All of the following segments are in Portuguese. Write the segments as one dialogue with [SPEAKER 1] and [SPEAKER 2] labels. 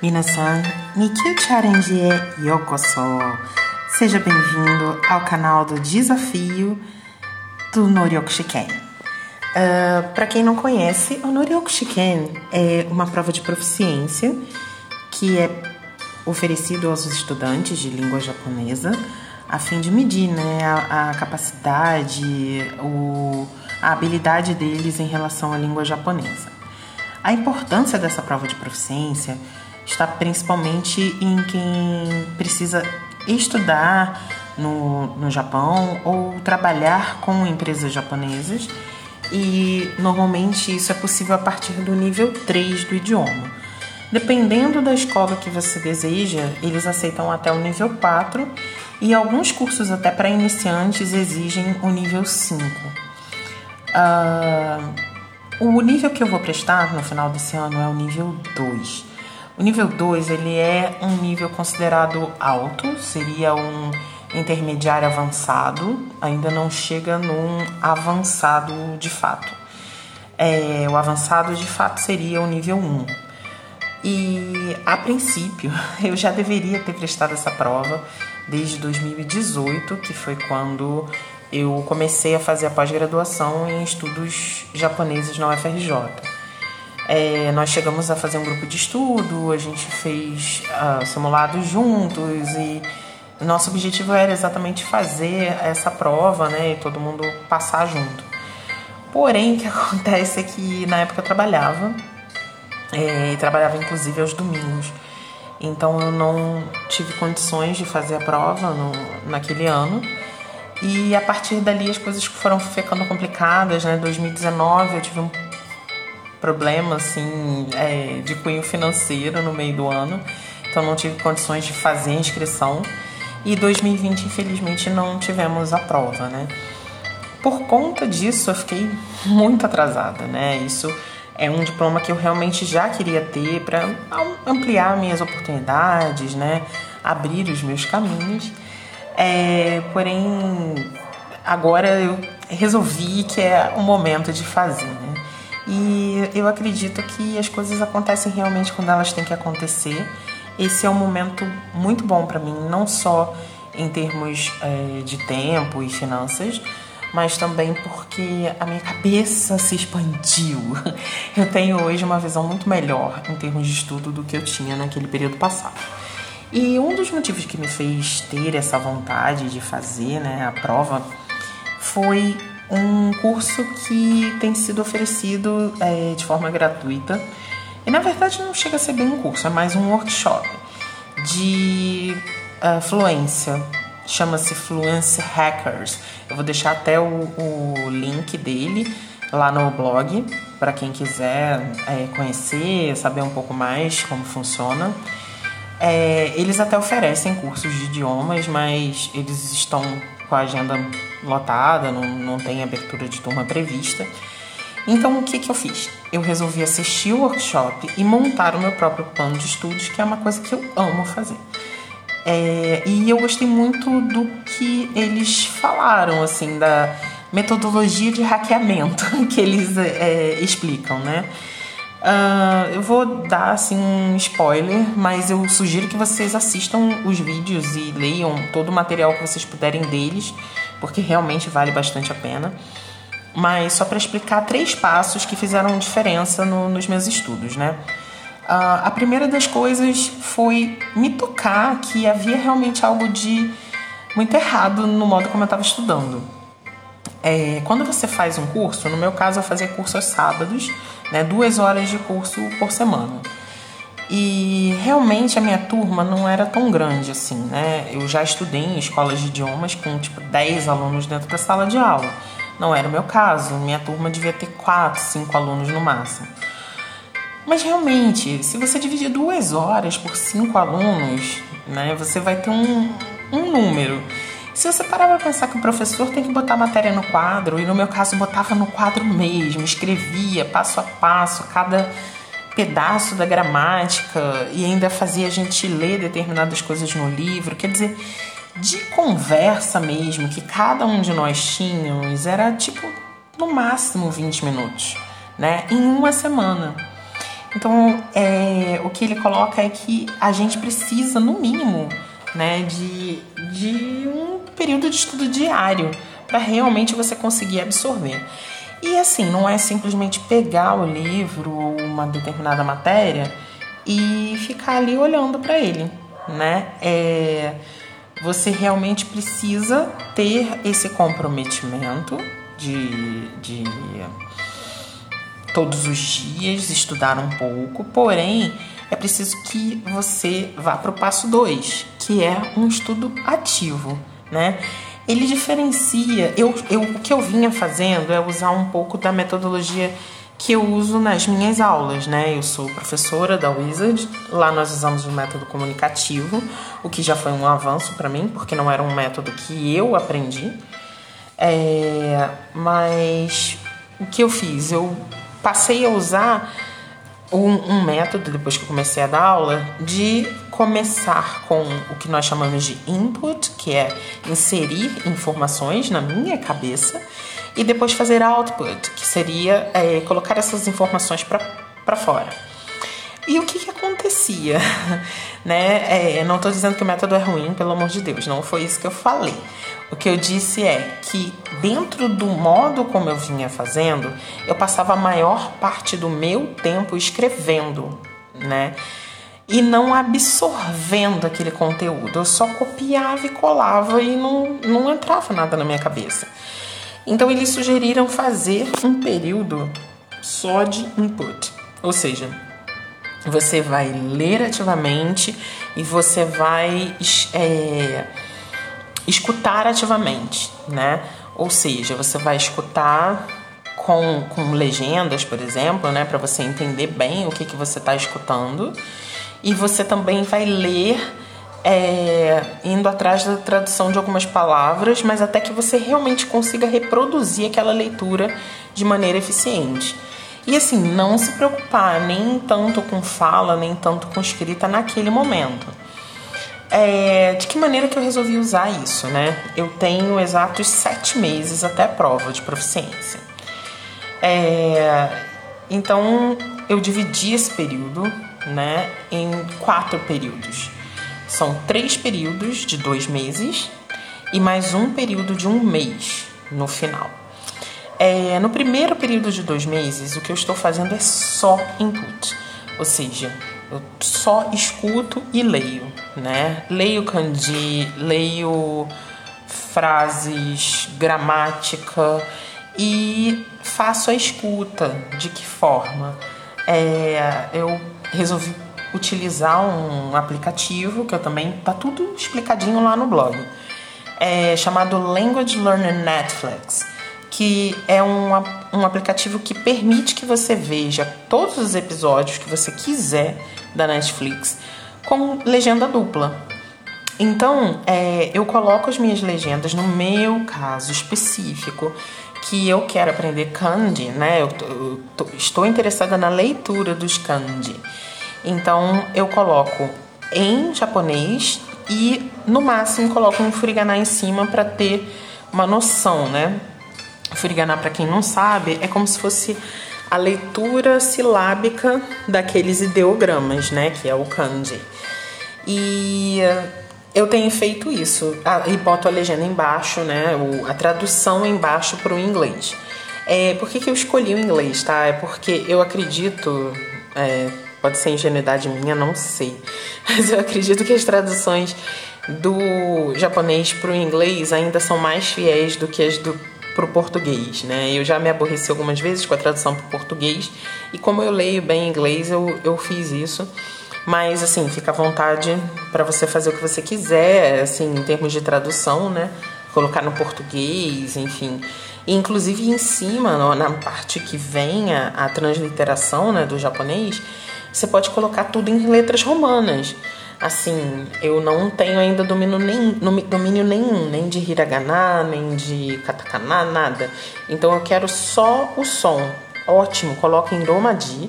[SPEAKER 1] Minasan, Nikyu Charenjie Yokoso. Seja bem-vindo ao canal do Desafio do Noryoku Shiken. Uh, Para quem não conhece, o Noryoku Shiken é uma prova de proficiência que é oferecido aos estudantes de língua japonesa a fim de medir né, a, a capacidade, o, a habilidade deles em relação à língua japonesa. A importância dessa prova de proficiência está principalmente em quem precisa estudar no, no Japão ou trabalhar com empresas japonesas e normalmente isso é possível a partir do nível 3 do idioma. Dependendo da escola que você deseja, eles aceitam até o nível 4 e alguns cursos até para iniciantes exigem o nível 5. Uh, o nível que eu vou prestar no final desse ano é o nível 2. O nível 2 ele é um nível considerado alto, seria um intermediário avançado, ainda não chega num avançado de fato. É, o avançado de fato seria o nível 1. E a princípio eu já deveria ter prestado essa prova desde 2018, que foi quando eu comecei a fazer a pós-graduação em estudos japoneses na UFRJ. É, nós chegamos a fazer um grupo de estudo, a gente fez uh, simulados juntos e nosso objetivo era exatamente fazer essa prova, né, e todo mundo passar junto. Porém, o que acontece é que na época eu trabalhava, é, trabalhava inclusive aos domingos, então eu não tive condições de fazer a prova no, naquele ano. E a partir dali as coisas foram ficando complicadas, né? 2019 eu tive um problema assim é, de cunho financeiro no meio do ano, então não tive condições de fazer a inscrição. E 2020, infelizmente, não tivemos a prova, né? Por conta disso, eu fiquei muito atrasada, né? Isso é um diploma que eu realmente já queria ter para ampliar minhas oportunidades, né? Abrir os meus caminhos. É, porém, agora eu resolvi que é o momento de fazer, né? E eu acredito que as coisas acontecem realmente quando elas têm que acontecer. Esse é um momento muito bom para mim, não só em termos é, de tempo e finanças, mas também porque a minha cabeça se expandiu. Eu tenho hoje uma visão muito melhor em termos de estudo do que eu tinha naquele período passado. E um dos motivos que me fez ter essa vontade de fazer né, a prova foi um curso que tem sido oferecido é, de forma gratuita. E na verdade não chega a ser bem um curso, é mais um workshop de uh, fluência. Chama-se Fluence Hackers. Eu vou deixar até o, o link dele lá no blog para quem quiser é, conhecer, saber um pouco mais como funciona. É, eles até oferecem cursos de idiomas, mas eles estão com a agenda lotada, não, não tem abertura de turma prevista. Então, o que, que eu fiz? Eu resolvi assistir o workshop e montar o meu próprio plano de estudos, que é uma coisa que eu amo fazer. É, e eu gostei muito do que eles falaram, assim, da metodologia de hackeamento que eles é, explicam, né? Uh, eu vou dar assim um spoiler, mas eu sugiro que vocês assistam os vídeos e leiam todo o material que vocês puderem deles, porque realmente vale bastante a pena. Mas só para explicar três passos que fizeram diferença no, nos meus estudos, né? Uh, a primeira das coisas foi me tocar que havia realmente algo de muito errado no modo como eu estava estudando. É, quando você faz um curso, no meu caso eu fazia curso aos sábados, né, duas horas de curso por semana. E realmente a minha turma não era tão grande assim, né? Eu já estudei em escolas de idiomas com tipo 10 alunos dentro da sala de aula. Não era o meu caso, minha turma devia ter 4, 5 alunos no máximo. Mas realmente, se você dividir duas horas por cinco alunos, né, você vai ter um, um número. Se você parar para pensar que o professor tem que botar a matéria no quadro, e no meu caso botava no quadro mesmo, escrevia passo a passo cada pedaço da gramática e ainda fazia a gente ler determinadas coisas no livro, quer dizer, de conversa mesmo que cada um de nós tínhamos era tipo no máximo 20 minutos, né? Em uma semana. Então, é, o que ele coloca é que a gente precisa, no mínimo, né, de, de período de estudo diário para realmente você conseguir absorver. E assim, não é simplesmente pegar o livro ou uma determinada matéria e ficar ali olhando para ele, né? É, você realmente precisa ter esse comprometimento de, de todos os dias estudar um pouco, porém é preciso que você vá para o passo 2, que é um estudo ativo, né? Ele diferencia, eu, eu, o que eu vinha fazendo é usar um pouco da metodologia que eu uso nas minhas aulas, né? Eu sou professora da Wizard, lá nós usamos o método comunicativo, o que já foi um avanço para mim, porque não era um método que eu aprendi. É, mas o que eu fiz? Eu passei a usar um, um, método, depois que eu comecei a dar aula, de começar com o que nós chamamos de input, que é inserir informações na minha cabeça, e depois fazer output, que seria é, colocar essas informações para fora. E o que, que acontecia? né? É, não estou dizendo que o método é ruim, pelo amor de Deus, não foi isso que eu falei. O que eu disse é que, dentro do modo como eu vinha fazendo, eu passava a maior parte do meu tempo escrevendo, né? E não absorvendo aquele conteúdo. Eu só copiava e colava e não, não entrava nada na minha cabeça. Então, eles sugeriram fazer um período só de input. Ou seja, você vai ler ativamente e você vai. É, escutar ativamente, né? Ou seja, você vai escutar com, com legendas, por exemplo, né? Para você entender bem o que, que você está escutando. E você também vai ler é, indo atrás da tradução de algumas palavras, mas até que você realmente consiga reproduzir aquela leitura de maneira eficiente. E assim, não se preocupar nem tanto com fala, nem tanto com escrita naquele momento. É, de que maneira que eu resolvi usar isso, né? Eu tenho exatos sete meses até a prova de proficiência. É, então eu dividi esse período, né, em quatro períodos. São três períodos de dois meses e mais um período de um mês no final. É, no primeiro período de dois meses, o que eu estou fazendo é só input, ou seja, eu só escuto e leio, né? Leio kanji, leio frases, gramática e faço a escuta. De que forma? É, eu resolvi utilizar um aplicativo que eu também tá tudo explicadinho lá no blog, é chamado Language Learner Netflix que é um, um aplicativo que permite que você veja todos os episódios que você quiser da Netflix com legenda dupla. Então, é, eu coloco as minhas legendas no meu caso específico, que eu quero aprender kanji, né? Eu, eu tô, estou interessada na leitura dos kanji. Então, eu coloco em japonês e no máximo coloco um furigana em cima para ter uma noção, né? Furigana, para quem não sabe, é como se fosse a leitura silábica daqueles ideogramas, né, que é o kanji. E eu tenho feito isso, e boto a legenda embaixo, né, a tradução embaixo para o inglês. É, por que, que eu escolhi o inglês, tá? É porque eu acredito, é, pode ser ingenuidade minha, não sei, mas eu acredito que as traduções do japonês para o inglês ainda são mais fiéis do que as do para o português, né? Eu já me aborreci algumas vezes com a tradução para o português e como eu leio bem inglês, eu, eu fiz isso. Mas assim, fica à vontade para você fazer o que você quiser, assim, em termos de tradução, né? Colocar no português, enfim. E, inclusive em cima, na parte que vem a, a transliteração né, do japonês, você pode colocar tudo em letras romanas. Assim, eu não tenho ainda domínio, nem, domínio nenhum, nem de hiragana, nem de katakana, nada. Então eu quero só o som. Ótimo, coloca em Romadi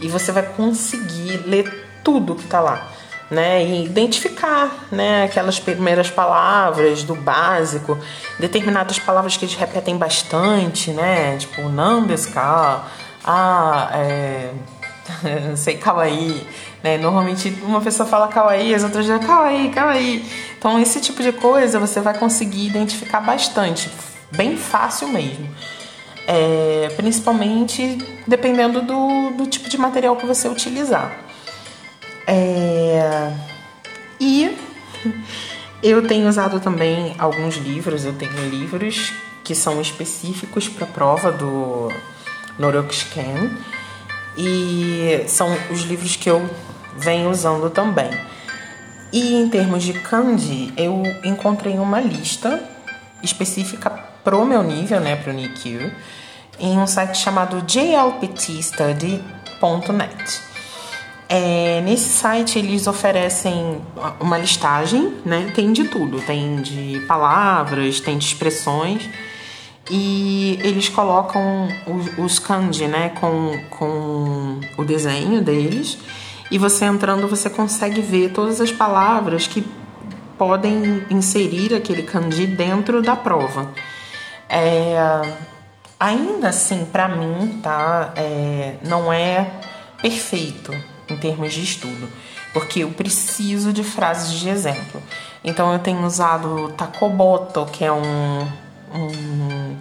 [SPEAKER 1] e você vai conseguir ler tudo que tá lá. Né, e identificar né, aquelas primeiras palavras do básico, determinadas palavras que eles repetem bastante, né, tipo nambesca, ah, é, não sei, kawaii, né? Normalmente uma pessoa fala kawaii, as outras dizem kawaii, kawaii. Então esse tipo de coisa você vai conseguir identificar bastante, bem fácil mesmo. É, principalmente dependendo do, do tipo de material que você utilizar. É, e eu tenho usado também alguns livros, eu tenho livros que são específicos para a prova do Norokscan e são os livros que eu venho usando também. E em termos de kanji, eu encontrei uma lista específica pro meu nível, né, pro Nikyu, em um site chamado jlptstudy.net. É, nesse site eles oferecem uma listagem, né? Tem de tudo, tem de palavras, tem de expressões e eles colocam os, kanji, né? Com, com o desenho deles e você entrando você consegue ver todas as palavras que podem inserir aquele kanji dentro da prova. É, ainda assim, para mim, tá? É, não é perfeito em termos de estudo, porque eu preciso de frases de exemplo. Então eu tenho usado Takoboto, que é um, um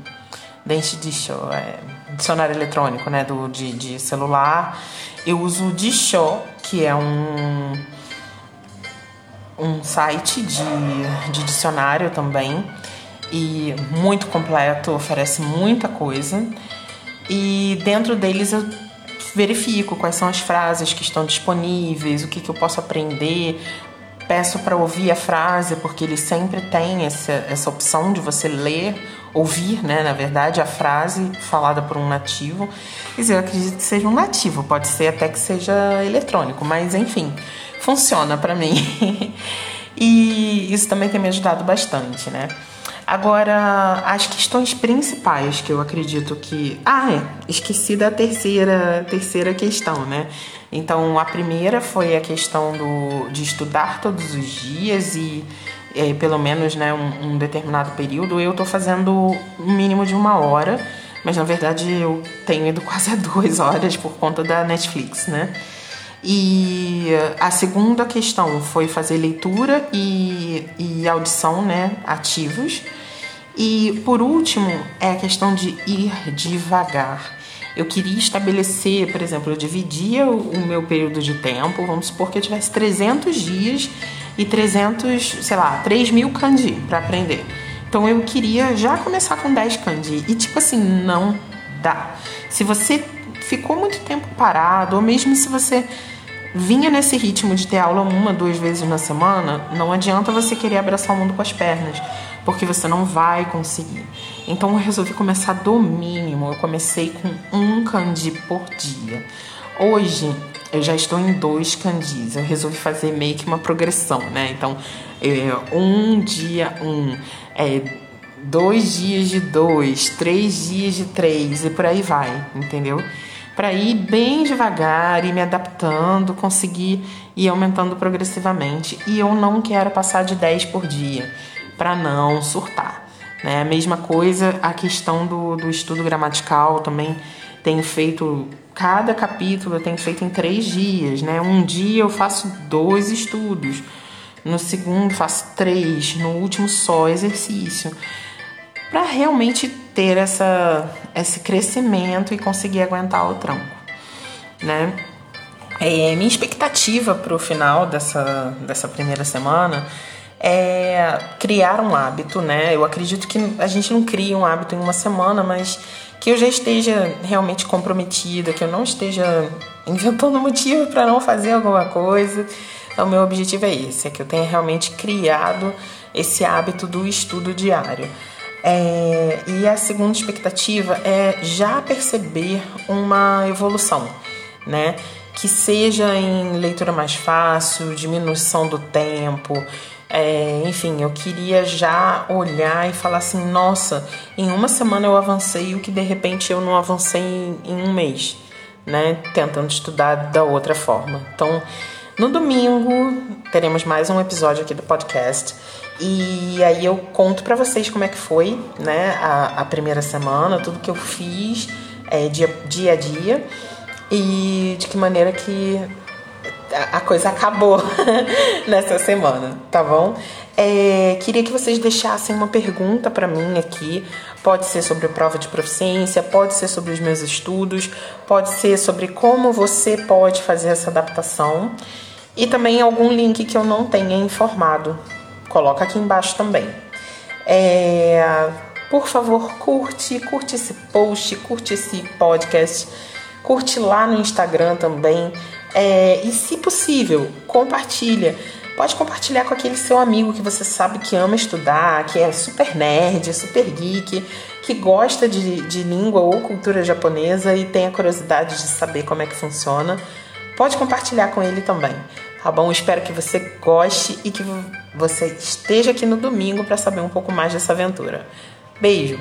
[SPEAKER 1] dente de show, é, dicionário eletrônico, né, do, de, de celular. Eu uso o Disho, que é um um site de, de dicionário também e muito completo, oferece muita coisa. E dentro deles eu verifico quais são as frases que estão disponíveis, o que, que eu posso aprender. Peço para ouvir a frase, porque ele sempre tem essa, essa opção de você ler, ouvir, né, na verdade, a frase falada por um nativo. Quer dizer, eu acredito que seja um nativo, pode ser até que seja eletrônico, mas enfim, funciona para mim. e isso também tem me ajudado bastante, né? Agora, as questões principais que eu acredito que. Ah, é, esqueci da terceira, terceira questão, né? Então, a primeira foi a questão do, de estudar todos os dias e, é, pelo menos, né, um, um determinado período. Eu tô fazendo um mínimo de uma hora, mas na verdade eu tenho ido quase a duas horas por conta da Netflix, né? E a segunda questão foi fazer leitura e, e audição né, ativos. E por último, é a questão de ir devagar. Eu queria estabelecer, por exemplo, eu dividia o meu período de tempo, vamos supor que eu tivesse 300 dias e 300, sei lá, 3 mil kanji para aprender. Então eu queria já começar com 10 kanji. E tipo assim, não dá. Se você ficou muito tempo parado, ou mesmo se você vinha nesse ritmo de ter aula uma, duas vezes na semana, não adianta você querer abraçar o mundo com as pernas, porque você não vai conseguir. Então eu resolvi começar do mínimo. Eu comecei com um candi por dia. Hoje eu já estou em dois candis. Eu resolvi fazer meio que uma progressão, né? Então, é, um dia um, é, dois dias de dois, três dias de três e por aí vai, entendeu? para ir bem devagar e me adaptando, conseguir ir aumentando progressivamente. E eu não quero passar de 10 por dia para não surtar. Né? A mesma coisa a questão do, do estudo gramatical também tenho feito cada capítulo eu tenho feito em três dias, né? Um dia eu faço dois estudos, no segundo faço três, no último só exercício para realmente ter essa, esse crescimento e conseguir aguentar o tranco, né? É, minha expectativa para o final dessa, dessa primeira semana é criar um hábito, né? Eu acredito que a gente não cria um hábito em uma semana, mas que eu já esteja realmente comprometida, que eu não esteja inventando motivo para não fazer alguma coisa. Então, meu objetivo é esse: é que eu tenha realmente criado esse hábito do estudo diário. É, e a segunda expectativa é já perceber uma evolução, né? Que seja em leitura mais fácil, diminuição do tempo, é, enfim, eu queria já olhar e falar assim: nossa, em uma semana eu avancei o que de repente eu não avancei em, em um mês, né? Tentando estudar da outra forma. Então, no domingo teremos mais um episódio aqui do podcast e aí eu conto para vocês como é que foi, né, a, a, primeira semana, tudo que eu fiz é, dia, dia a dia. e de que maneira que a coisa acabou nessa semana, tá bom? É, queria que vocês deixassem uma pergunta para mim aqui. Pode ser sobre a prova de proficiência, pode ser sobre os meus estudos, pode ser sobre como você pode fazer essa adaptação e também algum link que eu não tenha informado. Coloca aqui embaixo também. É, por favor, curte, curte esse post, curte esse podcast, curte lá no Instagram também. É, e se possível, compartilha. Pode compartilhar com aquele seu amigo que você sabe que ama estudar, que é super nerd, super geek, que gosta de, de língua ou cultura japonesa e tem a curiosidade de saber como é que funciona. Pode compartilhar com ele também, tá bom? Espero que você goste e que você esteja aqui no domingo para saber um pouco mais dessa aventura. Beijo!